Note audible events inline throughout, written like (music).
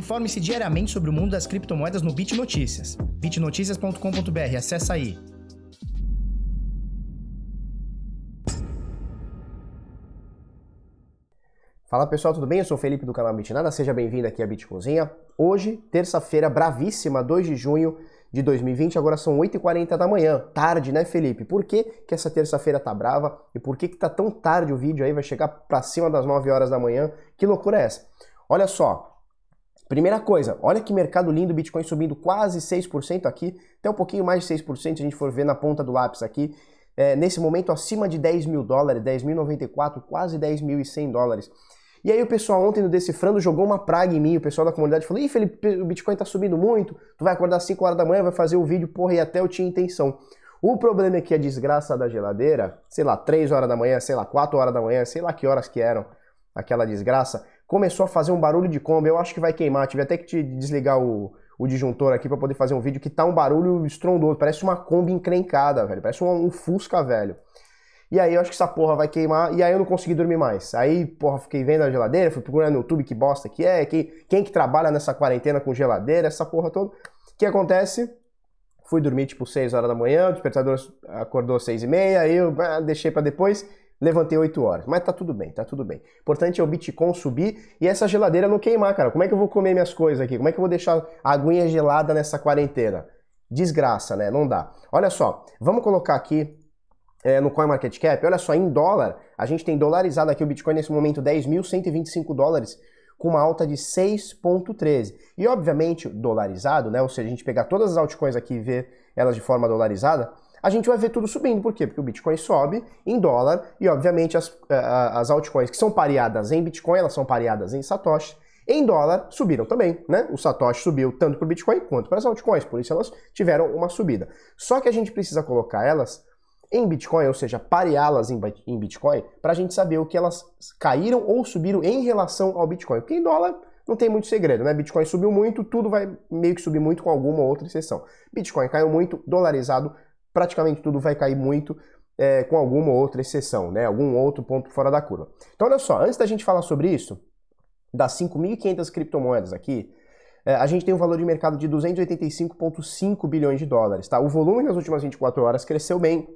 Informe-se diariamente sobre o mundo das criptomoedas no Bit Notícias. bitnoticias.com.br, acessa aí. Fala pessoal, tudo bem? Eu sou o Felipe do canal Bitnada, seja bem-vindo aqui à Bitcozinha. Hoje, terça-feira bravíssima, 2 de junho de 2020, agora são 8h40 da manhã. Tarde, né, Felipe? Por que, que essa terça-feira tá brava? E por que, que tá tão tarde o vídeo aí? Vai chegar pra cima das 9 horas da manhã? Que loucura é essa? Olha só, Primeira coisa, olha que mercado lindo, Bitcoin subindo quase 6% aqui, até um pouquinho mais de 6% se a gente for ver na ponta do lápis aqui. É, nesse momento acima de 10 mil dólares, 10.094, quase 10.100 dólares. E aí o pessoal ontem no Decifrando jogou uma praga em mim, o pessoal da comunidade falou, ih Felipe, o Bitcoin tá subindo muito, tu vai acordar às 5 horas da manhã, vai fazer o vídeo, porra, e até eu tinha intenção. O problema é que a desgraça da geladeira, sei lá, 3 horas da manhã, sei lá, 4 horas da manhã, sei lá que horas que eram, aquela desgraça, começou a fazer um barulho de Kombi, eu acho que vai queimar, tive até que te desligar o, o disjuntor aqui para poder fazer um vídeo que tá um barulho estrondoso, parece uma Kombi encrencada, velho, parece um, um Fusca velho. E aí eu acho que essa porra vai queimar, e aí eu não consegui dormir mais. Aí, porra, fiquei vendo a geladeira, fui procurando no YouTube que bosta que é, quem, quem que trabalha nessa quarentena com geladeira, essa porra toda. O que acontece? Fui dormir tipo 6 horas da manhã, o despertador acordou 6 e meia, aí eu ah, deixei para depois, levantei 8 horas. Mas tá tudo bem, tá tudo bem. O importante é o Bitcoin subir e essa geladeira não queimar, cara. Como é que eu vou comer minhas coisas aqui? Como é que eu vou deixar a aguinha gelada nessa quarentena? Desgraça, né? Não dá. Olha só, vamos colocar aqui é, no CoinMarketCap, olha só, em dólar, a gente tem dolarizado aqui o Bitcoin nesse momento 10.125 dólares, com uma alta de 6,13. E obviamente, dolarizado, né? Ou seja, a gente pegar todas as altcoins aqui e ver elas de forma dolarizada, a gente vai ver tudo subindo. Por quê? Porque o Bitcoin sobe em dólar e, obviamente, as, as altcoins que são pareadas em Bitcoin, elas são pareadas em Satoshi. Em dólar, subiram também, né? O Satoshi subiu tanto para o Bitcoin quanto para as altcoins, por isso elas tiveram uma subida. Só que a gente precisa colocar elas em Bitcoin, ou seja, pareá-las em Bitcoin, para a gente saber o que elas caíram ou subiram em relação ao Bitcoin. Porque em dólar não tem muito segredo, né? Bitcoin subiu muito, tudo vai meio que subir muito com alguma outra exceção. Bitcoin caiu muito, dolarizado, praticamente tudo vai cair muito é, com alguma outra exceção, né? Algum outro ponto fora da curva. Então, olha só, antes da gente falar sobre isso, das 5.500 criptomoedas aqui, é, a gente tem um valor de mercado de 285,5 bilhões de dólares, tá? O volume nas últimas 24 horas cresceu bem,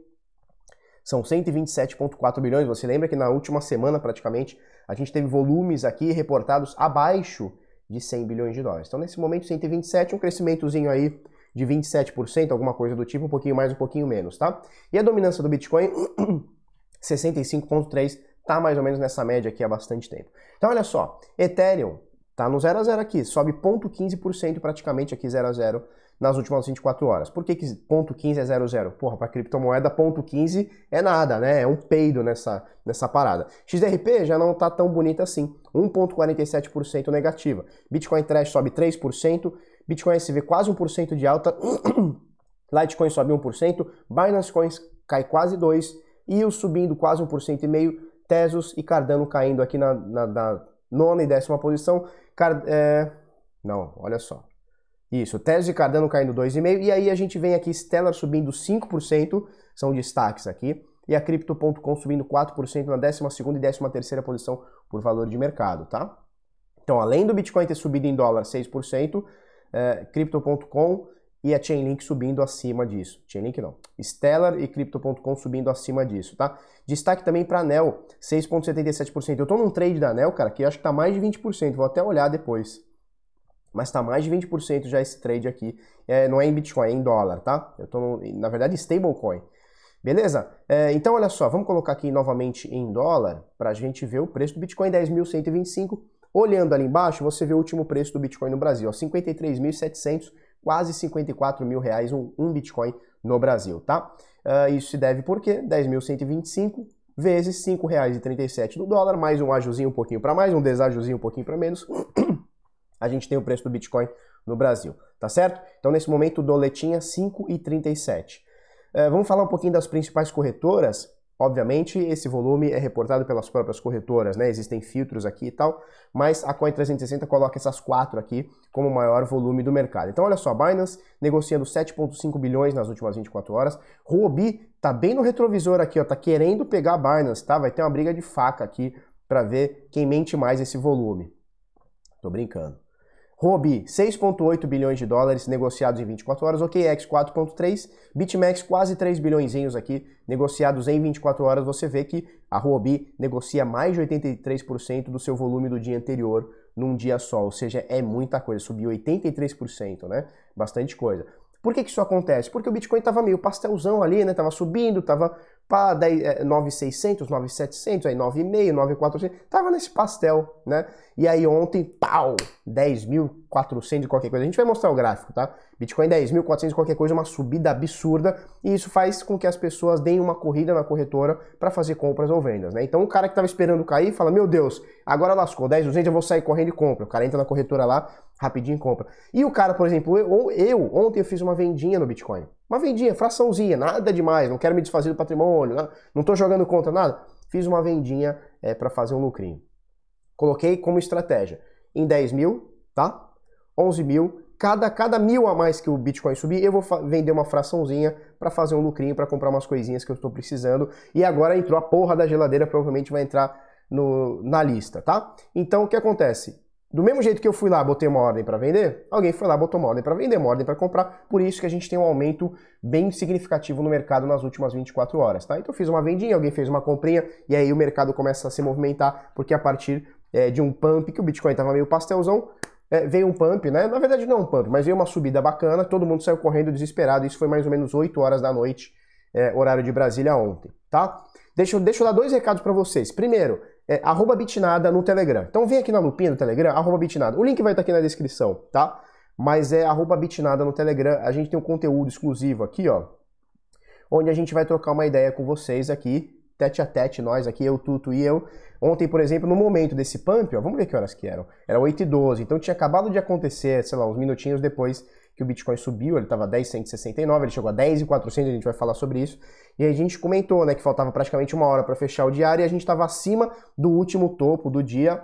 são 127,4 bilhões. Você lembra que na última semana, praticamente, a gente teve volumes aqui reportados abaixo de 100 bilhões de dólares. Então, nesse momento, 127, um crescimentozinho aí de 27%, alguma coisa do tipo, um pouquinho mais, um pouquinho menos, tá? E a dominância do Bitcoin, (clears throat) 65,3%, tá mais ou menos nessa média aqui há bastante tempo. Então, olha só, Ethereum tá no 0 a 0 aqui, sobe 0,15% praticamente aqui 0 a 0 nas últimas 24 horas. Por que, que ponto 15 é 00? Porra, para criptomoeda, ponto 15 é nada, né? É um peido nessa, nessa parada. XRP já não está tão bonita assim, 1,47% negativa. Bitcoin Trash sobe 3%, Bitcoin SV quase 1% de alta, (clears throat) Litecoin sobe 1%, Binance Coins cai quase 2%, e o subindo quase 1,5%, Tesos e Cardano caindo aqui na, na, na nona e décima posição. É... Não, olha só. Isso, Tesos e Cardano caindo 2,5%, e aí a gente vem aqui Stellar subindo 5%, são destaques aqui, e a Crypto.com subindo 4% na 12ª e 13ª posição por valor de mercado, tá? Então, além do Bitcoin ter subido em dólar 6%, é, Crypto.com e a Chainlink subindo acima disso. Chainlink não. Stellar e Crypto.com subindo acima disso, tá? Destaque também para a Anel, 6,77%. Eu tô num trade da Anel, cara, que acho que tá mais de 20%, vou até olhar depois mas está mais de 20% já esse trade aqui. É, não é em Bitcoin, é em dólar, tá? Eu estou, na verdade, stablecoin. Beleza? É, então, olha só, vamos colocar aqui novamente em dólar para a gente ver o preço do Bitcoin 10.125. Olhando ali embaixo, você vê o último preço do Bitcoin no Brasil, 53.700, quase 54 mil reais um, um Bitcoin no Brasil, tá? Uh, isso se deve por quê? 10.125 vezes R$ 5,37 do dólar, mais um ajuzinho um pouquinho para mais, um desajuzinho um pouquinho para menos, (coughs) a gente tem o preço do Bitcoin no Brasil, tá certo? Então nesse momento o doletinha 5,37. É, vamos falar um pouquinho das principais corretoras. Obviamente, esse volume é reportado pelas próprias corretoras, né? Existem filtros aqui e tal, mas a Coin360 coloca essas quatro aqui como o maior volume do mercado. Então, olha só, Binance negociando 7,5 bilhões nas últimas 24 horas. Huobi tá bem no retrovisor aqui, ó, tá querendo pegar a Binance, tá? Vai ter uma briga de faca aqui para ver quem mente mais esse volume. Tô brincando. Robi, 6,8 bilhões de dólares negociados em 24 horas. OKEx, 4,3. BitMEX, quase 3 bilhões aqui negociados em 24 horas. Você vê que a Robi negocia mais de 83% do seu volume do dia anterior num dia só. Ou seja, é muita coisa. Subiu 83%, né? Bastante coisa. Por que, que isso acontece? Porque o Bitcoin estava meio pastelzão ali, né? Tava subindo, tava pá, 9,600, 9,700, aí 9,5, 9,400, tava nesse pastel, né? E aí ontem, pau, 10.400 e qualquer coisa. A gente vai mostrar o gráfico, tá? Bitcoin 10.400 e qualquer coisa, uma subida absurda, e isso faz com que as pessoas deem uma corrida na corretora para fazer compras ou vendas, né? Então o cara que tava esperando cair fala: "Meu Deus, agora lascou, 10.200, eu vou sair correndo e compra". O cara entra na corretora lá, rapidinho compra. E o cara, por exemplo, eu, eu ontem eu fiz uma vendinha no Bitcoin. Uma vendinha, fraçãozinha, nada demais, não quero me desfazer do patrimônio, não estou jogando contra nada. Fiz uma vendinha é, para fazer um lucrinho. Coloquei como estratégia em 10 mil, tá? 11 mil. Cada, cada mil a mais que o Bitcoin subir, eu vou vender uma fraçãozinha para fazer um lucrinho, para comprar umas coisinhas que eu estou precisando. E agora entrou a porra da geladeira, provavelmente vai entrar no, na lista, tá? Então o que acontece? Do mesmo jeito que eu fui lá, botei uma ordem para vender, alguém foi lá, botou uma ordem para vender, uma ordem para comprar. Por isso que a gente tem um aumento bem significativo no mercado nas últimas 24 horas, tá? Então eu fiz uma vendinha, alguém fez uma comprinha e aí o mercado começa a se movimentar, porque a partir é, de um pump que o Bitcoin estava meio pastelzão, é, veio um pump, né? Na verdade não é um pump, mas veio uma subida bacana, todo mundo saiu correndo desesperado. Isso foi mais ou menos 8 horas da noite, é, horário de Brasília ontem, tá? Deixa, deixa eu dar dois recados para vocês. Primeiro, é, arroba bitnada no Telegram. Então vem aqui na lupinha do Telegram, arroba bitnada. O link vai estar aqui na descrição, tá? Mas é arroba bitnada no Telegram. A gente tem um conteúdo exclusivo aqui, ó. Onde a gente vai trocar uma ideia com vocês aqui, tete a tete, nós aqui, eu, Tuto e eu. Ontem, por exemplo, no momento desse pump, ó, vamos ver que horas que eram. Era 8 e 12, então tinha acabado de acontecer, sei lá, uns minutinhos depois que o Bitcoin subiu, ele estava 10,169, ele chegou a 10,400, a gente vai falar sobre isso. E a gente comentou, né, que faltava praticamente uma hora para fechar o diário e a gente estava acima do último topo do dia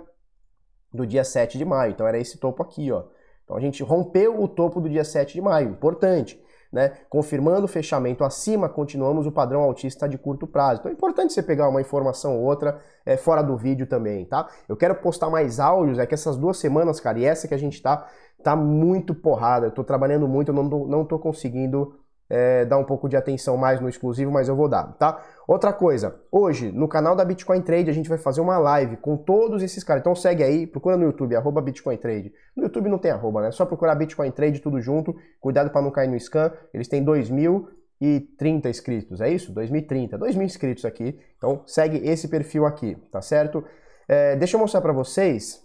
do dia 7 de maio. Então era esse topo aqui, ó. Então a gente rompeu o topo do dia 7 de maio, importante. Né? Confirmando o fechamento acima, continuamos o padrão altista de curto prazo. Então é importante você pegar uma informação ou outra é, fora do vídeo também, tá? Eu quero postar mais áudios, é que essas duas semanas, cara, e essa que a gente tá, tá muito porrada. Eu tô trabalhando muito, eu não não tô conseguindo é, dar um pouco de atenção mais no exclusivo, mas eu vou dar, tá? Outra coisa, hoje no canal da Bitcoin Trade a gente vai fazer uma live com todos esses caras. Então segue aí, procura no YouTube, arroba Bitcoin Trade. No YouTube não tem arroba, né? É só procurar Bitcoin Trade tudo junto. Cuidado para não cair no scam. Eles têm 2.030 inscritos, é isso? 2030, 2.000 inscritos aqui. Então segue esse perfil aqui, tá certo? É, deixa eu mostrar para vocês,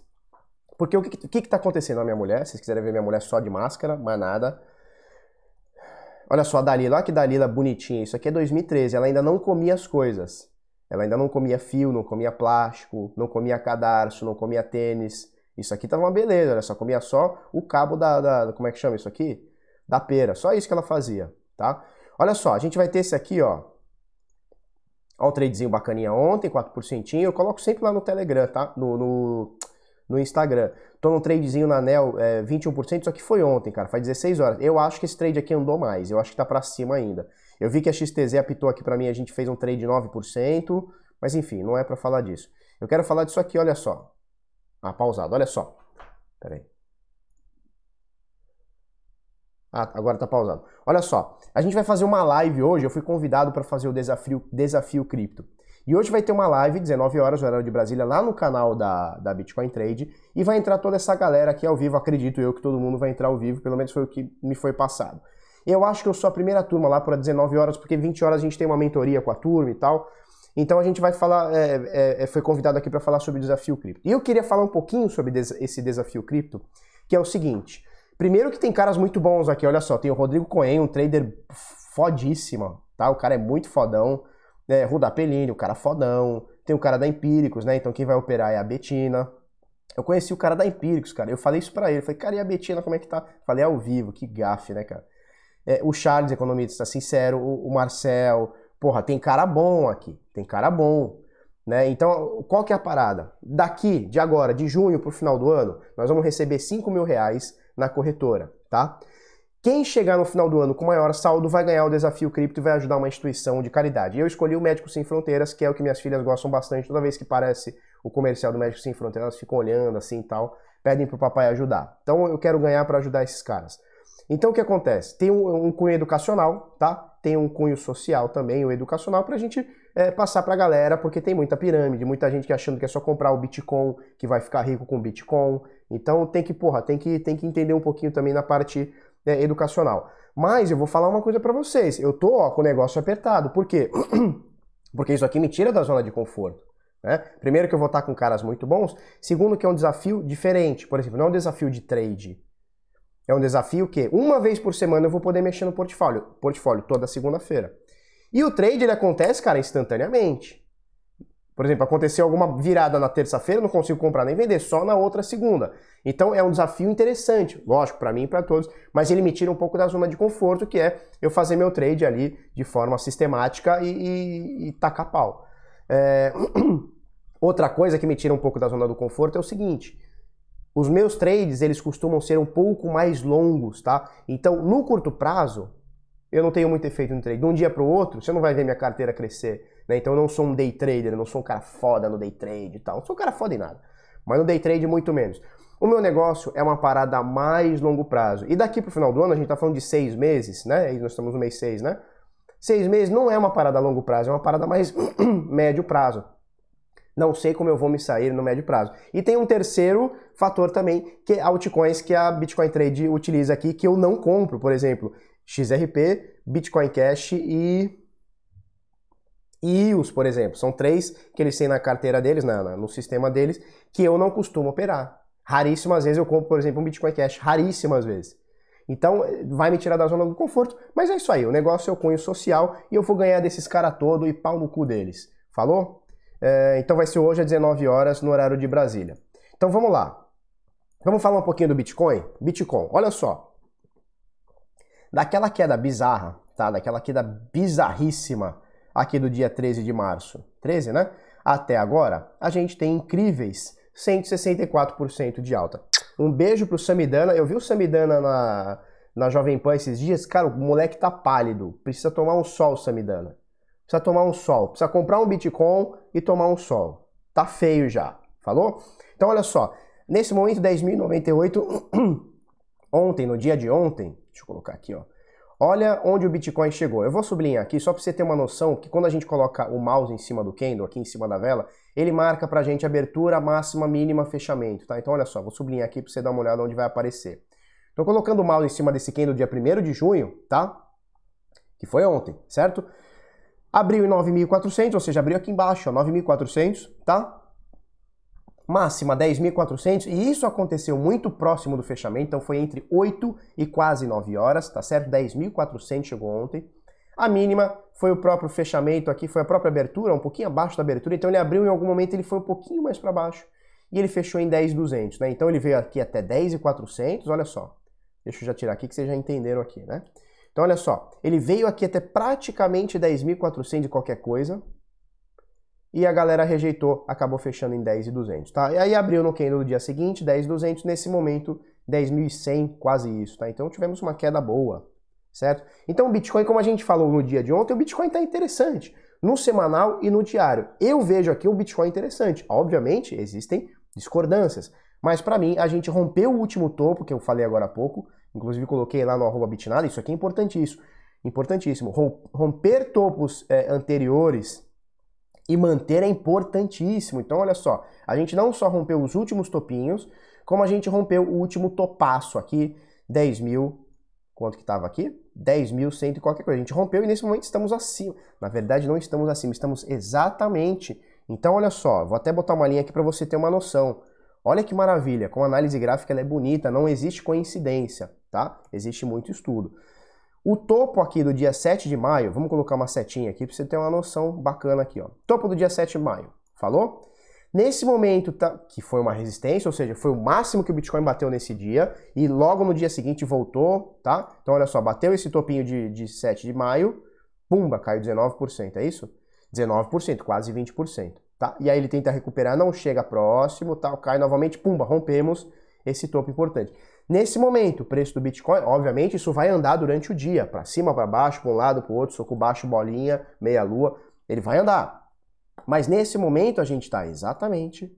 porque o que, que, que tá acontecendo na minha mulher? Se vocês quiserem ver minha mulher só de máscara, mais nada. Olha só a Dalila, olha que Dalila bonitinha. Isso aqui é 2013, ela ainda não comia as coisas. Ela ainda não comia fio, não comia plástico, não comia cadarço, não comia tênis. Isso aqui tava uma beleza, ela só comia só o cabo da, da, como é que chama isso aqui? Da pera. Só isso que ela fazia, tá? Olha só, a gente vai ter esse aqui, ó. Olha o tradezinho bacaninha ontem, 4%. Eu coloco sempre lá no Telegram, tá? No, no, no Instagram. Tô num tradezinho na Anel, é, 21%, só que foi ontem, cara, faz 16 horas. Eu acho que esse trade aqui andou mais, eu acho que tá para cima ainda. Eu vi que a XTZ apitou aqui para mim, a gente fez um trade de 9%, mas enfim, não é para falar disso. Eu quero falar disso aqui, olha só. Ah, pausado, olha só. Pera aí. Ah, agora tá pausado. Olha só, a gente vai fazer uma live hoje, eu fui convidado para fazer o desafio, desafio cripto. E hoje vai ter uma live, 19 horas, horário de Brasília, lá no canal da, da Bitcoin Trade. E vai entrar toda essa galera aqui ao vivo. Acredito eu que todo mundo vai entrar ao vivo, pelo menos foi o que me foi passado. Eu acho que eu sou a primeira turma lá para 19 horas, porque 20 horas a gente tem uma mentoria com a turma e tal. Então a gente vai falar, é, é, é foi convidado aqui para falar sobre o desafio cripto. E eu queria falar um pouquinho sobre des esse desafio cripto, que é o seguinte. Primeiro que tem caras muito bons aqui, olha só, tem o Rodrigo Cohen, um trader fodíssimo, tá? O cara é muito fodão né? Ruda Pellini, o cara fodão. Tem o cara da Empíricos, né? Então quem vai operar é a Betina. Eu conheci o cara da Empíricos, cara. Eu falei isso pra ele. Eu falei, cara, e a Betina, como é que tá? Falei ao vivo, que gafe, né, cara? É, o Charles, economista sincero, o, o Marcel. Porra, tem cara bom aqui. Tem cara bom. Né? Então, qual que é a parada? Daqui, de agora, de junho para o final do ano, nós vamos receber 5 mil reais na corretora, tá? Quem chegar no final do ano com maior saldo vai ganhar o desafio cripto e vai ajudar uma instituição de caridade. Eu escolhi o Médicos Sem Fronteiras, que é o que minhas filhas gostam bastante. Toda vez que parece o comercial do Médicos Sem Fronteiras, elas ficam olhando assim e tal. pedem para o papai ajudar. Então eu quero ganhar para ajudar esses caras. Então o que acontece? Tem um, um cunho educacional, tá? Tem um cunho social também, o educacional, para a gente é, passar para a galera, porque tem muita pirâmide, muita gente que achando que é só comprar o Bitcoin, que vai ficar rico com Bitcoin. Então tem que, porra, tem que, tem que entender um pouquinho também na parte é, educacional. Mas eu vou falar uma coisa para vocês. Eu tô ó, com o negócio apertado. Por quê? (clears throat) Porque isso aqui me tira da zona de conforto. Né? Primeiro que eu vou estar com caras muito bons. Segundo que é um desafio diferente. Por exemplo, não é um desafio de trade. É um desafio que uma vez por semana eu vou poder mexer no portfólio. Portfólio toda segunda-feira. E o trade ele acontece, cara, instantaneamente. Por exemplo, aconteceu alguma virada na terça-feira, não consigo comprar nem vender, só na outra segunda. Então é um desafio interessante, lógico, para mim e para todos, mas ele me tira um pouco da zona de conforto, que é eu fazer meu trade ali de forma sistemática e, e, e tacar pau. É... (clears throat) Outra coisa que me tira um pouco da zona do conforto é o seguinte: os meus trades eles costumam ser um pouco mais longos, tá? Então, no curto prazo, eu não tenho muito efeito no trade. De um dia para o outro, você não vai ver minha carteira crescer. Né? Então eu não sou um day trader, eu não sou um cara foda no day trade e tal. Sou um cara foda em nada. Mas no day trade, muito menos. O meu negócio é uma parada a mais longo prazo. E daqui para o final do ano, a gente está falando de seis meses, né? E nós estamos no mês seis, né? Seis meses não é uma parada a longo prazo, é uma parada mais (clears throat) médio prazo. Não sei como eu vou me sair no médio prazo. E tem um terceiro fator também, que é altcoins que a Bitcoin Trade utiliza aqui, que eu não compro, por exemplo. XRP, Bitcoin Cash e EOS, por exemplo. São três que eles têm na carteira deles, na, no sistema deles, que eu não costumo operar. Raríssimas vezes eu compro, por exemplo, um Bitcoin Cash. Raríssimas vezes. Então, vai me tirar da zona do conforto, mas é isso aí. O negócio é o cunho social e eu vou ganhar desses caras todo e pau no cu deles. Falou? É, então vai ser hoje às 19 horas no horário de Brasília. Então vamos lá. Vamos falar um pouquinho do Bitcoin? Bitcoin, olha só daquela queda bizarra, tá? Daquela queda bizarríssima aqui do dia 13 de março, 13, né? Até agora, a gente tem incríveis 164% de alta. Um beijo pro Samidana. Eu vi o Samidana na, na Jovem Pan esses dias. Cara, o moleque tá pálido. Precisa tomar um sol, Samidana. Precisa tomar um sol. Precisa comprar um Bitcoin e tomar um sol. Tá feio já. Falou? Então, olha só. Nesse momento, 10.098. (clears throat) ontem, no dia de ontem, Deixa eu colocar aqui, ó. Olha onde o Bitcoin chegou. Eu vou sublinhar aqui só para você ter uma noção que quando a gente coloca o mouse em cima do candle, aqui em cima da vela, ele marca para a gente abertura, máxima, mínima, fechamento, tá? Então olha só, vou sublinhar aqui para você dar uma olhada onde vai aparecer. Estou colocando o mouse em cima desse candle dia 1 de junho, tá? Que foi ontem, certo? Abriu em 9.400, ou seja, abriu aqui embaixo, ó, 9.400, tá? Máxima 10.400 e isso aconteceu muito próximo do fechamento, então foi entre 8 e quase 9 horas, tá certo? 10.400 chegou ontem. A mínima foi o próprio fechamento aqui, foi a própria abertura, um pouquinho abaixo da abertura, então ele abriu em algum momento, ele foi um pouquinho mais para baixo e ele fechou em 10.200, né? Então ele veio aqui até 10.400, olha só. Deixa eu já tirar aqui que vocês já entenderam aqui, né? Então olha só, ele veio aqui até praticamente 10.400 de qualquer coisa, e a galera rejeitou, acabou fechando em 10,200, tá? E aí abriu no candle no dia seguinte, 10,200, nesse momento 10.100, quase isso, tá? Então tivemos uma queda boa, certo? Então o Bitcoin, como a gente falou no dia de ontem, o Bitcoin tá interessante, no semanal e no diário. Eu vejo aqui o Bitcoin interessante. Obviamente, existem discordâncias, mas para mim a gente rompeu o último topo, que eu falei agora há pouco, inclusive coloquei lá no arroba bitnada, isso aqui é importantíssimo, importantíssimo. Romper topos é, anteriores e manter é importantíssimo. Então, olha só, a gente não só rompeu os últimos topinhos, como a gente rompeu o último topaço aqui, 10 mil, quanto que estava aqui? 10 mil, cento e qualquer coisa. A gente rompeu e nesse momento estamos acima. Na verdade, não estamos acima, estamos exatamente. Então, olha só, vou até botar uma linha aqui para você ter uma noção. Olha que maravilha, com análise gráfica ela é bonita, não existe coincidência, tá? Existe muito estudo. O topo aqui do dia 7 de maio, vamos colocar uma setinha aqui para você ter uma noção bacana aqui, ó. Topo do dia 7 de maio, falou? Nesse momento, tá, que foi uma resistência, ou seja, foi o máximo que o Bitcoin bateu nesse dia, e logo no dia seguinte voltou, tá? Então olha só, bateu esse topinho de, de 7 de maio, pumba, caiu 19%, é isso? 19%, quase 20%, tá? E aí ele tenta recuperar, não chega próximo, tal, cai novamente, pumba, rompemos esse topo importante. Nesse momento, o preço do Bitcoin, obviamente, isso vai andar durante o dia, para cima, para baixo, para um lado, para o outro, soco baixo, bolinha, meia lua, ele vai andar. Mas nesse momento a gente está exatamente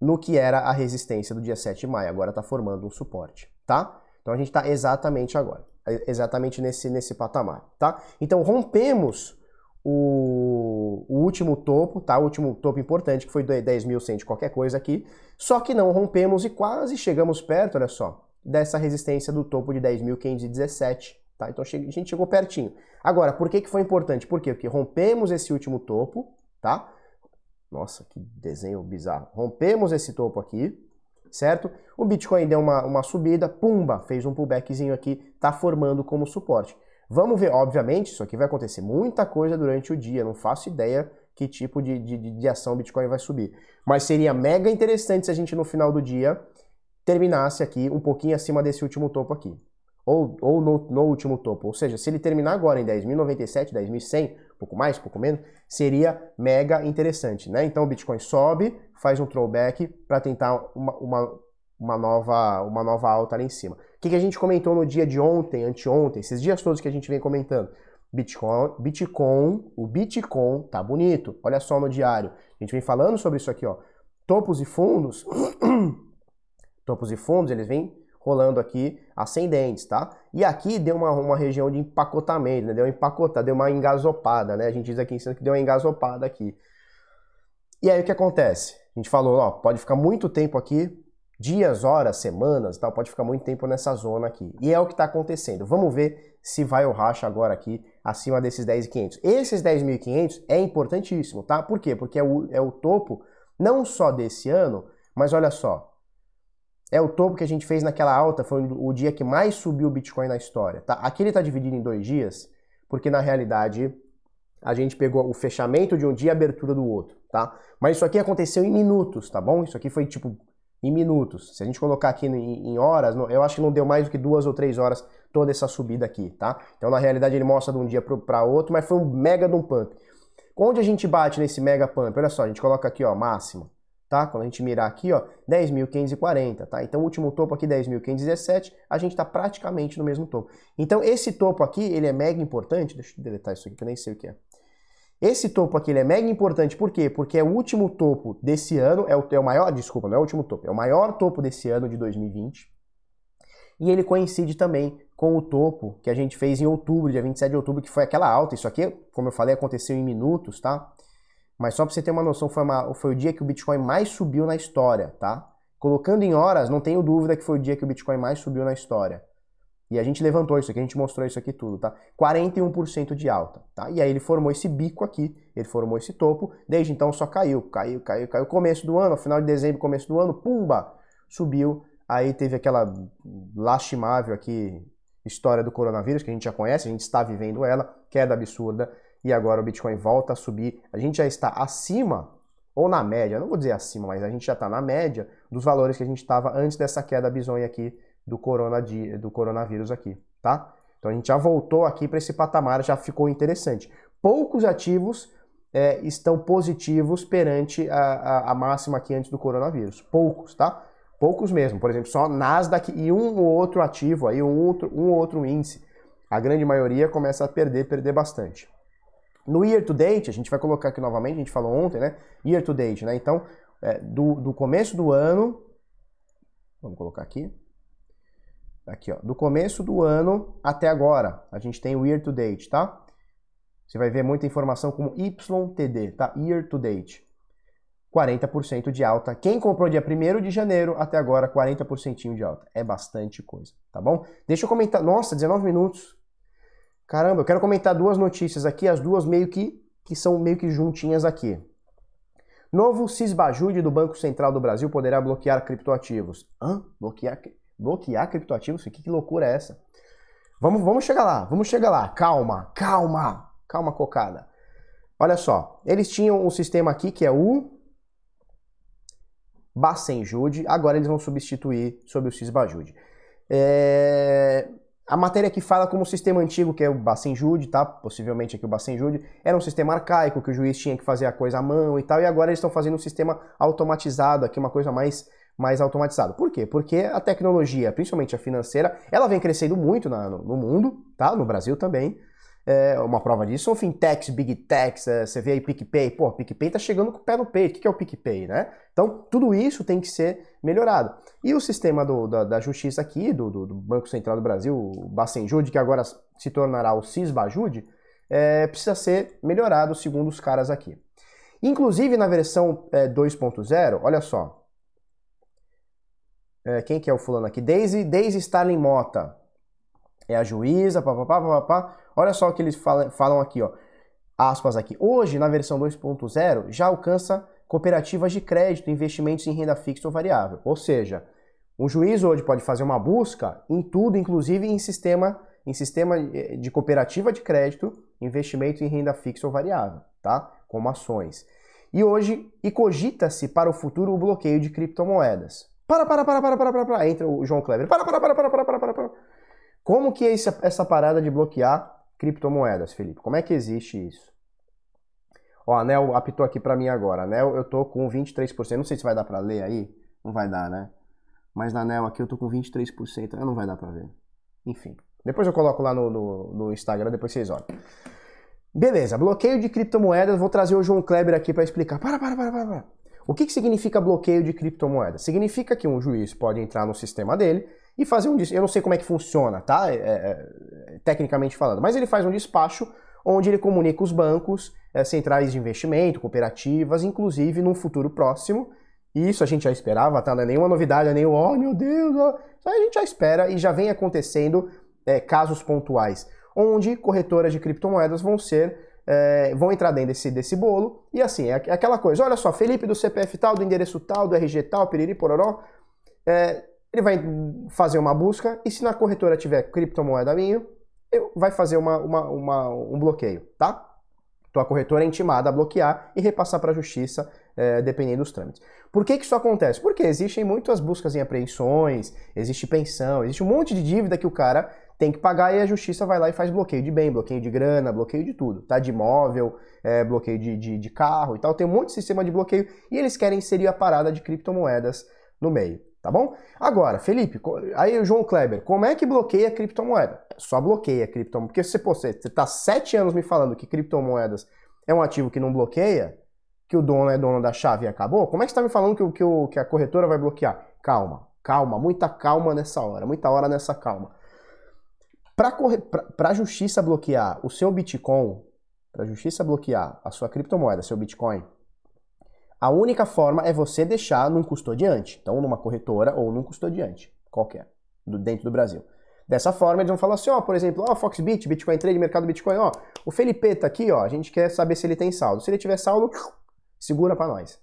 no que era a resistência do dia 7 de maio. Agora está formando um suporte, tá? Então a gente está exatamente agora, exatamente nesse, nesse patamar, tá? Então rompemos o, o, último topo, tá? O último topo importante, que foi 10.100 qualquer coisa aqui, só que não rompemos e quase chegamos perto, olha só, dessa resistência do topo de 10.517, tá? Então a gente chegou pertinho. Agora, por que, que foi importante? Por quê? Porque rompemos esse último topo, tá? Nossa, que desenho bizarro. Rompemos esse topo aqui, certo? O Bitcoin deu uma, uma subida, pumba, fez um pullbackzinho aqui, tá formando como suporte. Vamos ver, obviamente, isso aqui vai acontecer muita coisa durante o dia, não faço ideia que tipo de, de, de ação o Bitcoin vai subir. Mas seria mega interessante se a gente no final do dia terminasse aqui um pouquinho acima desse último topo aqui. Ou, ou no, no último topo. Ou seja, se ele terminar agora em 10.097, 10.100, um pouco mais, pouco menos, seria mega interessante. Né? Então o Bitcoin sobe, faz um throwback para tentar uma, uma, uma, nova, uma nova alta ali em cima. O que, que a gente comentou no dia de ontem, anteontem, esses dias todos que a gente vem comentando? Bitcoin, Bitcoin, o Bitcoin tá bonito. Olha só no diário. A gente vem falando sobre isso aqui, ó. Topos e fundos (coughs) topos e fundos, eles vêm rolando aqui ascendentes, tá? E aqui deu uma, uma região de empacotamento, né? Deu uma empacotada, deu uma engasopada, né? A gente diz aqui em cima que deu uma engasopada aqui. E aí o que acontece? A gente falou, ó, pode ficar muito tempo aqui, dias, horas, semanas, tal, pode ficar muito tempo nessa zona aqui. E é o que está acontecendo. Vamos ver se vai o racha agora aqui acima desses 10.500. Esses 10.500 é importantíssimo, tá? Por quê? Porque é o, é o topo não só desse ano, mas olha só, é o topo que a gente fez naquela alta, foi o dia que mais subiu o Bitcoin na história. Tá? Aqui ele está dividido em dois dias, porque na realidade a gente pegou o fechamento de um dia e a abertura do outro, tá? Mas isso aqui aconteceu em minutos, tá bom? Isso aqui foi tipo em minutos. Se a gente colocar aqui em horas, eu acho que não deu mais do que duas ou três horas toda essa subida aqui, tá? Então na realidade ele mostra de um dia para outro, mas foi um mega de um pump. Onde a gente bate nesse mega pump? Olha só, a gente coloca aqui, ó, máximo tá? Quando a gente mirar aqui, ó, 10.540, tá? Então o último topo aqui 10.517, a gente está praticamente no mesmo topo. Então esse topo aqui, ele é mega importante, deixa eu deletar isso aqui que eu nem sei o que é. Esse topo aqui é mega importante, por quê? Porque é o último topo desse ano, é o, é o maior, desculpa, não é o último topo, é o maior topo desse ano de 2020. E ele coincide também com o topo que a gente fez em outubro, dia 27 de outubro, que foi aquela alta. Isso aqui, como eu falei, aconteceu em minutos, tá? Mas só para você ter uma noção, foi, uma, foi o dia que o Bitcoin mais subiu na história, tá? Colocando em horas, não tenho dúvida que foi o dia que o Bitcoin mais subiu na história. E a gente levantou isso aqui, a gente mostrou isso aqui tudo, tá? 41% de alta, tá? E aí ele formou esse bico aqui, ele formou esse topo, desde então só caiu, caiu, caiu, caiu. Começo do ano, final de dezembro, começo do ano, pumba, subiu. Aí teve aquela lastimável aqui história do coronavírus, que a gente já conhece, a gente está vivendo ela, queda absurda e agora o Bitcoin volta a subir. A gente já está acima, ou na média, não vou dizer acima, mas a gente já está na média dos valores que a gente estava antes dessa queda bizonha aqui do, corona, do coronavírus aqui, tá? Então a gente já voltou aqui para esse patamar, já ficou interessante. Poucos ativos é, estão positivos perante a, a, a, máxima aqui antes do coronavírus. Poucos, tá? Poucos mesmo. Por exemplo, só Nasdaq e um ou outro ativo, aí um outro, um ou outro índice. A grande maioria começa a perder, perder bastante. No year to date, a gente vai colocar aqui novamente, a gente falou ontem, né? Year to date, né? Então, é, do, do começo do ano, vamos colocar aqui, aqui ó, do começo do ano até agora, a gente tem o year to date, tá? Você vai ver muita informação como YTD, tá? Year to date. 40% de alta. Quem comprou dia 1 de janeiro até agora, 40% de alta. É bastante coisa, tá bom? Deixa eu comentar. Nossa, 19 minutos. Caramba, eu quero comentar duas notícias aqui, as duas meio que, que são meio que juntinhas aqui. Novo CISBAJUDE do Banco Central do Brasil poderá bloquear criptoativos. Hã? Bloquear, bloquear criptoativos? Que, que loucura é essa? Vamos, vamos chegar lá, vamos chegar lá. Calma, calma, calma, cocada. Olha só, eles tinham um sistema aqui que é o Bacenjude, agora eles vão substituir sobre o CISBAJUDE. É... A matéria que fala como o sistema antigo, que é o Bacenjude, tá? Possivelmente aqui o Bacenjude, era um sistema arcaico, que o juiz tinha que fazer a coisa à mão e tal, e agora eles estão fazendo um sistema automatizado aqui, uma coisa mais, mais automatizada. Por quê? Porque a tecnologia, principalmente a financeira, ela vem crescendo muito na, no, no, mundo, tá? No Brasil também. É, uma prova disso são fintechs, big techs, é, você vê aí PicPay, pô, PicPay tá chegando com o pé no peito, o que é o PicPay, né? Então, tudo isso tem que ser melhorado. E o sistema do, da, da, justiça aqui, do, do, Banco Central do Brasil, o Bacenjude, que agora se tornará o Cisbajude, é, precisa ser melhorado segundo os caras aqui. Inclusive na versão é, 2.0, olha só. É, quem que é o fulano aqui? Daisy, Daisy Starling Mota. É a juíza, papapá, papapá. Olha só o que eles falam, falam aqui, ó. Aspas aqui. Hoje, na versão 2.0, já alcança cooperativas de crédito, investimentos em renda fixa ou variável. Ou seja, um juiz hoje pode fazer uma busca em tudo, inclusive em sistema, em sistema eh, de cooperativa de crédito, investimento em renda fixa ou variável, tá? Como ações. E hoje, e cogita-se para o futuro o bloqueio de criptomoedas. Para, para, para, para, para, para, para, entra o João Kleber. Para, para, para, para, para, para, para, para. Como que é essa, essa parada de bloquear criptomoedas, Felipe? Como é que existe isso? Ó, a Anel apitou aqui para mim agora. Anel, eu tô com 23%. Não sei se vai dar para ler aí. Não vai dar, né? Mas na Anel aqui eu tô com 23%. Não vai dar para ver. Enfim. Depois eu coloco lá no, no, no Instagram, depois vocês olham. Beleza, bloqueio de criptomoedas. Vou trazer o João Kleber aqui para explicar. Para, para, para, para, para. O que, que significa bloqueio de criptomoedas? Significa que um juiz pode entrar no sistema dele e fazer um Eu não sei como é que funciona, tá? É, é, tecnicamente falando, mas ele faz um despacho onde ele comunica os bancos, é, centrais de investimento, cooperativas, inclusive num futuro próximo. E isso a gente já esperava, tá? Não é nenhuma novidade, é nem o, oh meu Deus, oh. A gente já espera e já vem acontecendo é, casos pontuais, onde corretoras de criptomoedas vão ser é, vão entrar dentro desse, desse bolo, e assim, é aquela coisa, olha só, Felipe do CPF tal, do endereço tal, do RG tal, piriri, pororó, é, ele vai fazer uma busca e se na corretora tiver criptomoeda minha, vai fazer uma, uma, uma, um bloqueio, tá? Então a corretora é intimada a bloquear e repassar para a justiça, é, dependendo dos trâmites. Por que, que isso acontece? Porque existem muitas buscas em apreensões, existe pensão, existe um monte de dívida que o cara tem que pagar e a justiça vai lá e faz bloqueio de bem, bloqueio de grana, bloqueio de tudo, tá? De imóvel, é, bloqueio de, de, de carro e tal. Tem um monte de sistema de bloqueio e eles querem inserir a parada de criptomoedas no meio tá bom? Agora, Felipe, aí o João Kleber, como é que bloqueia criptomoeda? Só bloqueia criptomoeda, porque se você está sete anos me falando que criptomoedas é um ativo que não bloqueia, que o dono é dono da chave e acabou, como é que você está me falando que, que, que a corretora vai bloquear? Calma, calma, muita calma nessa hora, muita hora nessa calma. Para a justiça bloquear o seu Bitcoin, para a justiça bloquear a sua criptomoeda, seu Bitcoin, a única forma é você deixar num custodiante, então numa corretora ou num custodiante, qualquer, do, dentro do Brasil. Dessa forma, eles vão falar assim, ó, por exemplo, ó, Foxbit, Bitcoin Trade, mercado Bitcoin, ó, o Felipe tá aqui, ó, a gente quer saber se ele tem saldo. Se ele tiver saldo, segura para nós.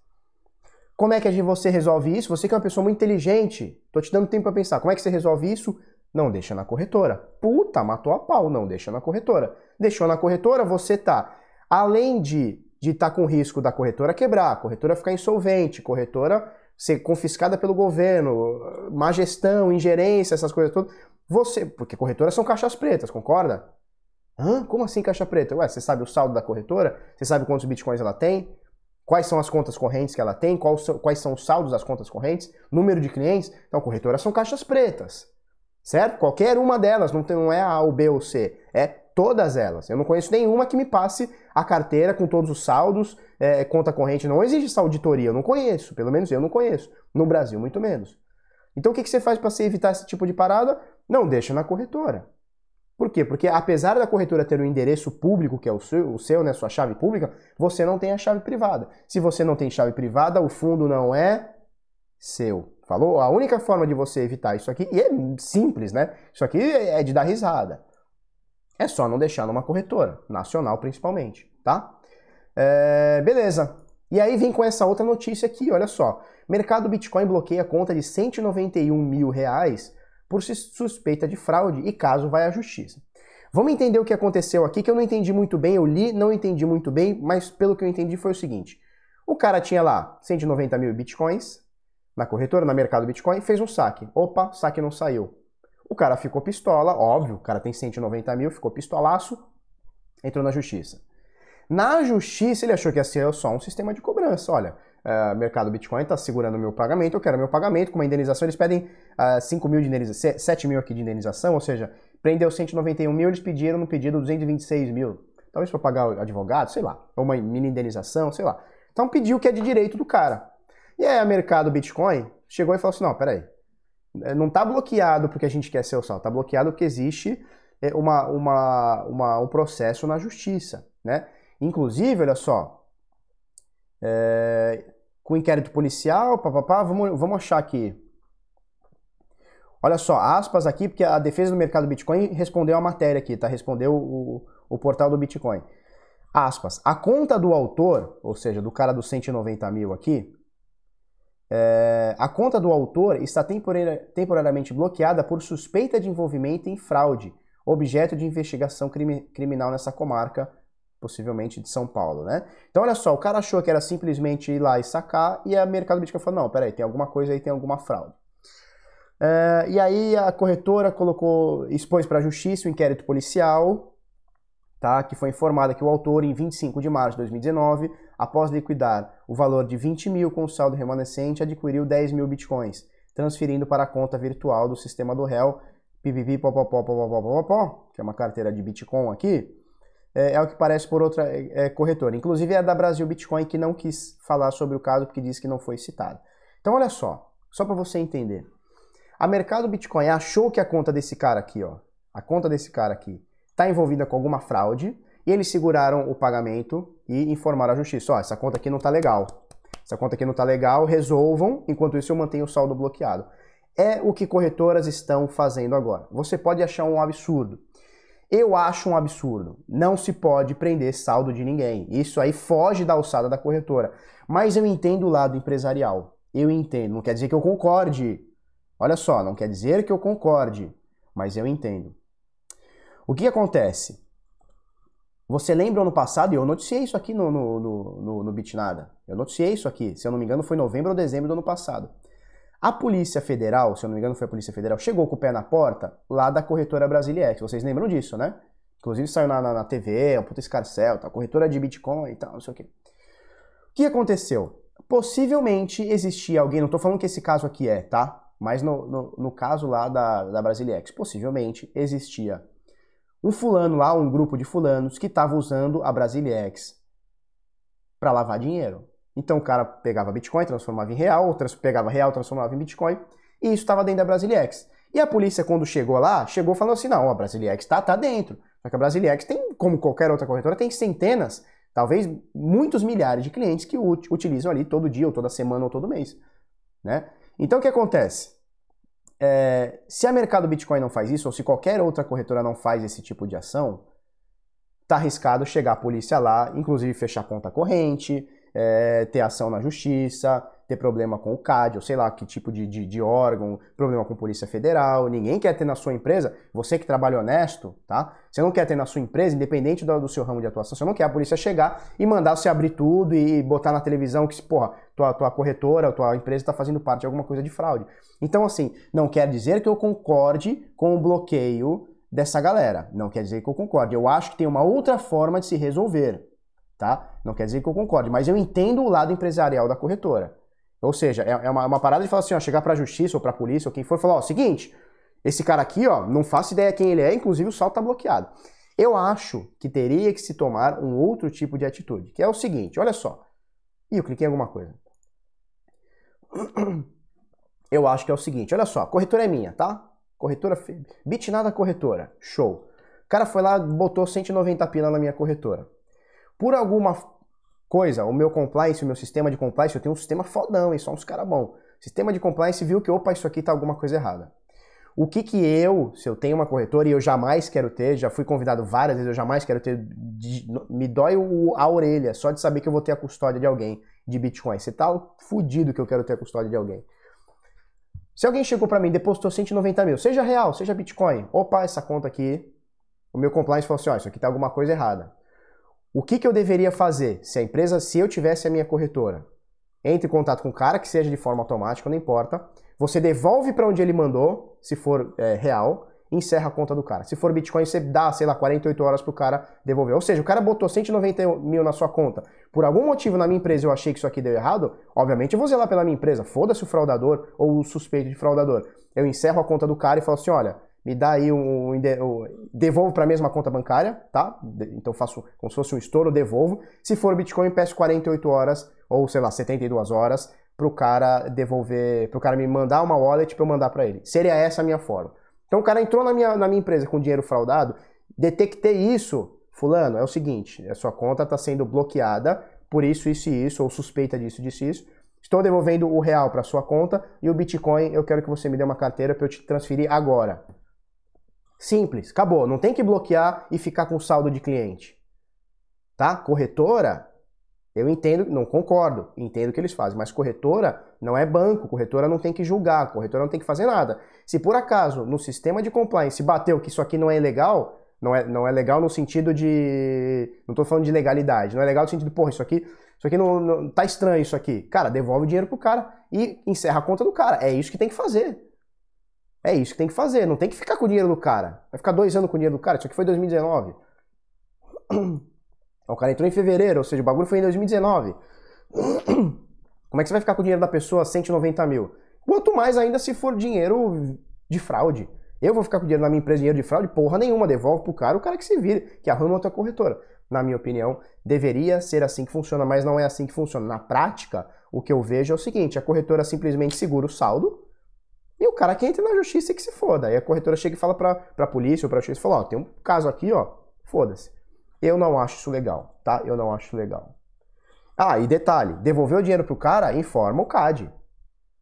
Como é que você resolve isso? Você que é uma pessoa muito inteligente, tô te dando tempo para pensar. Como é que você resolve isso? Não deixa na corretora. Puta, matou a pau, não deixa na corretora. Deixou na corretora, você tá, além de de estar tá com risco da corretora quebrar, corretora ficar insolvente, corretora ser confiscada pelo governo, má gestão, ingerência, essas coisas todas. Você, porque corretoras são caixas pretas, concorda? Hã? Como assim caixa preta? Ué, você sabe o saldo da corretora? Você sabe quantos bitcoins ela tem? Quais são as contas correntes que ela tem? Quais são os saldos das contas correntes? Número de clientes? Então, corretoras são caixas pretas. Certo? Qualquer uma delas, não, tem, não é A ou B ou C. É Todas elas. Eu não conheço nenhuma que me passe a carteira com todos os saldos, é, conta corrente. Não existe essa auditoria. Eu não conheço. Pelo menos eu não conheço. No Brasil, muito menos. Então o que, que você faz para evitar esse tipo de parada? Não deixa na corretora. Por quê? Porque apesar da corretora ter um endereço público, que é o seu, o seu, né, sua chave pública, você não tem a chave privada. Se você não tem chave privada, o fundo não é seu. Falou? A única forma de você evitar isso aqui, e é simples, né? Isso aqui é de dar risada. É só não deixar numa corretora, nacional principalmente, tá? É, beleza. E aí vem com essa outra notícia aqui, olha só. Mercado Bitcoin bloqueia conta de 191 mil reais por suspeita de fraude e caso vai à justiça. Vamos entender o que aconteceu aqui, que eu não entendi muito bem, eu li, não entendi muito bem, mas pelo que eu entendi foi o seguinte. O cara tinha lá 190 mil bitcoins na corretora, na mercado Bitcoin, fez um saque. Opa, saque não saiu. O cara ficou pistola, óbvio, o cara tem 190 mil, ficou pistolaço, entrou na justiça. Na justiça, ele achou que ia ser só um sistema de cobrança. Olha, uh, mercado Bitcoin está segurando o meu pagamento, eu quero meu pagamento, com uma indenização, eles pedem uh, 5 mil de indenização, 7 mil aqui de indenização, ou seja, prendeu 191 mil, eles pediram no pedido 226 mil. Talvez para pagar o advogado, sei lá, ou uma mini indenização, sei lá. Então pediu o que é de direito do cara. E aí a mercado Bitcoin chegou e falou assim, não, peraí, é, não está bloqueado porque a gente quer ser o saldo, está bloqueado porque existe é, uma, uma, uma, um processo na justiça, né? Inclusive, olha só, é, com inquérito policial, papapá, vamos, vamos achar aqui. Olha só, aspas aqui, porque a defesa do mercado Bitcoin respondeu a matéria aqui, tá? Respondeu o, o portal do Bitcoin. Aspas, a conta do autor, ou seja, do cara dos 190 mil aqui, é, a conta do autor está temporariamente bloqueada por suspeita de envolvimento em fraude, objeto de investigação crime, criminal nessa comarca, possivelmente de São Paulo, né? Então, olha só, o cara achou que era simplesmente ir lá e sacar, e a Mercado Bitcoin falou, não, peraí, tem alguma coisa aí, tem alguma fraude. É, e aí a corretora colocou, expôs para a justiça o inquérito policial, tá, que foi informada que o autor, em 25 de março de 2019, após liquidar o valor de 20 mil com saldo remanescente, adquiriu 10 mil bitcoins, transferindo para a conta virtual do sistema do réu, PVP, que é uma carteira de Bitcoin aqui, é, é o que parece por outra é, é, corretora. Inclusive é a da Brasil Bitcoin que não quis falar sobre o caso porque disse que não foi citado. Então olha só, só para você entender. A Mercado Bitcoin achou que a conta desse cara aqui, ó, a conta desse cara aqui, está envolvida com alguma fraude e eles seguraram o pagamento e informaram a justiça, ó, essa conta aqui não está legal. Essa conta aqui não está legal, resolvam, enquanto isso eu mantenho o saldo bloqueado. É o que corretoras estão fazendo agora. Você pode achar um absurdo. Eu acho um absurdo. Não se pode prender saldo de ninguém. Isso aí foge da alçada da corretora. Mas eu entendo o lado empresarial. Eu entendo. Não quer dizer que eu concorde. Olha só, não quer dizer que eu concorde. Mas eu entendo. O que acontece? Você lembra ano passado, e eu noticiei isso aqui no, no, no, no Bitnada. Eu noticiei isso aqui, se eu não me engano, foi novembro ou dezembro do ano passado. A Polícia Federal, se eu não me engano foi a Polícia Federal, chegou com o pé na porta lá da corretora Brasiliex. Vocês lembram disso, né? Inclusive saiu na, na, na TV, o puta escarcel, tá? corretora de Bitcoin e tal, não sei o quê. O que aconteceu? Possivelmente existia alguém, não tô falando que esse caso aqui é, tá? Mas no, no, no caso lá da, da Brasiliex, possivelmente existia um fulano lá, um grupo de fulanos que estava usando a Brasiliex para lavar dinheiro. Então o cara pegava Bitcoin, transformava em real, ou pegava real, transformava em Bitcoin, e isso estava dentro da Brasiliex. E a polícia, quando chegou lá, chegou falando assim: não, a Brasiliex está tá dentro. Só que a Brasiliex tem, como qualquer outra corretora, tem centenas, talvez muitos milhares de clientes que utilizam ali todo dia, ou toda semana, ou todo mês. Né? Então o que acontece? É, se a mercado Bitcoin não faz isso, ou se qualquer outra corretora não faz esse tipo de ação, tá arriscado chegar a polícia lá, inclusive fechar conta corrente, é, ter ação na justiça, ter problema com o CAD, ou sei lá que tipo de, de, de, órgão, problema com Polícia Federal. Ninguém quer ter na sua empresa, você que trabalha honesto, tá? Você não quer ter na sua empresa, independente do, do seu ramo de atuação, você não quer a polícia chegar e mandar você abrir tudo e botar na televisão que, porra, tua, tua corretora, tua empresa está fazendo parte de alguma coisa de fraude. Então, assim, não quer dizer que eu concorde com o bloqueio dessa galera. Não quer dizer que eu concorde. Eu acho que tem uma outra forma de se resolver, tá? Não quer dizer que eu concorde, mas eu entendo o lado empresarial da corretora. Ou seja, é, é uma, uma parada de falar assim, ó, chegar pra justiça ou pra polícia ou quem for falar, ó, seguinte, esse cara aqui, ó, não faço ideia quem ele é, inclusive o salto tá bloqueado. Eu acho que teria que se tomar um outro tipo de atitude, que é o seguinte, olha só. Ih, eu cliquei em alguma coisa. (clears throat) Eu acho que é o seguinte, olha só, a corretora é minha, tá? Corretora, bitnada corretora, show. O cara foi lá, botou 190 pila na minha corretora. Por alguma coisa, o meu compliance, o meu sistema de compliance, eu tenho um sistema fodão, e só uns caras bons. Sistema de compliance viu que, opa, isso aqui tá alguma coisa errada. O que que eu, se eu tenho uma corretora e eu jamais quero ter, já fui convidado várias vezes, eu jamais quero ter, me dói a orelha só de saber que eu vou ter a custódia de alguém de Bitcoin. Você tá fudido que eu quero ter a custódia de alguém. Se alguém chegou para mim e depositou 190 mil, seja real, seja Bitcoin, opa, essa conta aqui, o meu compliance falou assim, ó, isso aqui tá alguma coisa errada. O que, que eu deveria fazer se a empresa, se eu tivesse a minha corretora? Entre em contato com o cara, que seja de forma automática, não importa. Você devolve para onde ele mandou, se for é, real, encerra a conta do cara. Se for Bitcoin, você dá, sei lá, 48 horas para o cara devolver. Ou seja, o cara botou 190 mil na sua conta. Por algum motivo na minha empresa eu achei que isso aqui deu errado, obviamente eu vou zelar pela minha empresa. Foda-se o fraudador ou o suspeito de fraudador. Eu encerro a conta do cara e falo assim, olha, me dá aí um, devolvo para a mesma conta bancária, tá? Então faço como se fosse um estouro, devolvo. Se for Bitcoin, peço 48 horas ou sei lá, 72 horas pro cara devolver, pro cara me mandar uma wallet para eu mandar para ele. Seria essa a minha forma. Então o cara entrou na minha, na minha empresa com dinheiro fraudado, detectei isso, fulano, é o seguinte, a sua conta está sendo bloqueada por isso, isso e isso, ou suspeita disso, disso e isso. Estou devolvendo o real para sua conta e o Bitcoin eu quero que você me dê uma carteira para eu te transferir agora. Simples, acabou. Não tem que bloquear e ficar com saldo de cliente. Tá? Corretora, eu entendo, não concordo, entendo o que eles fazem, mas corretora não é banco, corretora não tem que julgar, corretora não tem que fazer nada. Se por acaso no sistema de compliance bateu que isso aqui não é legal, não é, não é legal no sentido de. Não estou falando de legalidade, não é legal no sentido porra, isso aqui, isso aqui não, não tá estranho isso aqui. Cara, devolve o dinheiro pro cara e encerra a conta do cara. É isso que tem que fazer. É isso que tem que fazer. Não tem que ficar com o dinheiro do cara. Vai ficar dois anos com o dinheiro do cara. Isso aqui foi 2019. (clears throat) O cara entrou em fevereiro, ou seja, o bagulho foi em 2019. (clears throat) Como é que você vai ficar com o dinheiro da pessoa 190 mil? Quanto mais ainda se for dinheiro de fraude. Eu vou ficar com dinheiro na minha empresa, dinheiro de fraude? Porra nenhuma, devolve pro cara, o cara que se vire, que arruma outra corretora. Na minha opinião, deveria ser assim que funciona, mas não é assim que funciona. Na prática, o que eu vejo é o seguinte, a corretora simplesmente segura o saldo, e o cara que entra na justiça é que se foda. Aí a corretora chega e fala pra, pra polícia ou pra justiça, fala, ó, tem um caso aqui, ó, foda-se. Eu não acho isso legal, tá? Eu não acho legal. Ah, e detalhe, devolver o dinheiro pro cara, informa o CAD.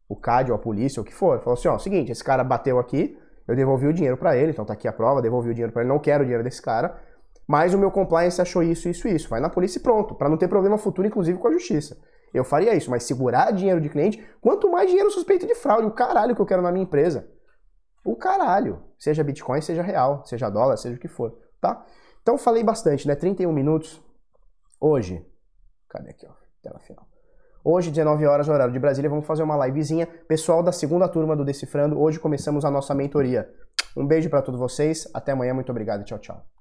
O CAD ou a polícia, ou o que for. Falou assim, ó, seguinte, esse cara bateu aqui, eu devolvi o dinheiro para ele, então tá aqui a prova, devolvi o dinheiro para ele, não quero o dinheiro desse cara, mas o meu compliance achou isso, isso, isso. Vai na polícia e pronto, para não ter problema futuro, inclusive com a justiça. Eu faria isso, mas segurar dinheiro de cliente, quanto mais dinheiro suspeito de fraude, o caralho que eu quero na minha empresa. O caralho. Seja Bitcoin, seja real, seja dólar, seja o que for, tá? Então falei bastante, né? 31 minutos. Hoje, cadê aqui, ó? Tela final. Hoje, 19 horas, horário de Brasília, vamos fazer uma livezinha. Pessoal da segunda turma do Decifrando, hoje começamos a nossa mentoria. Um beijo para todos vocês, até amanhã, muito obrigado, tchau, tchau.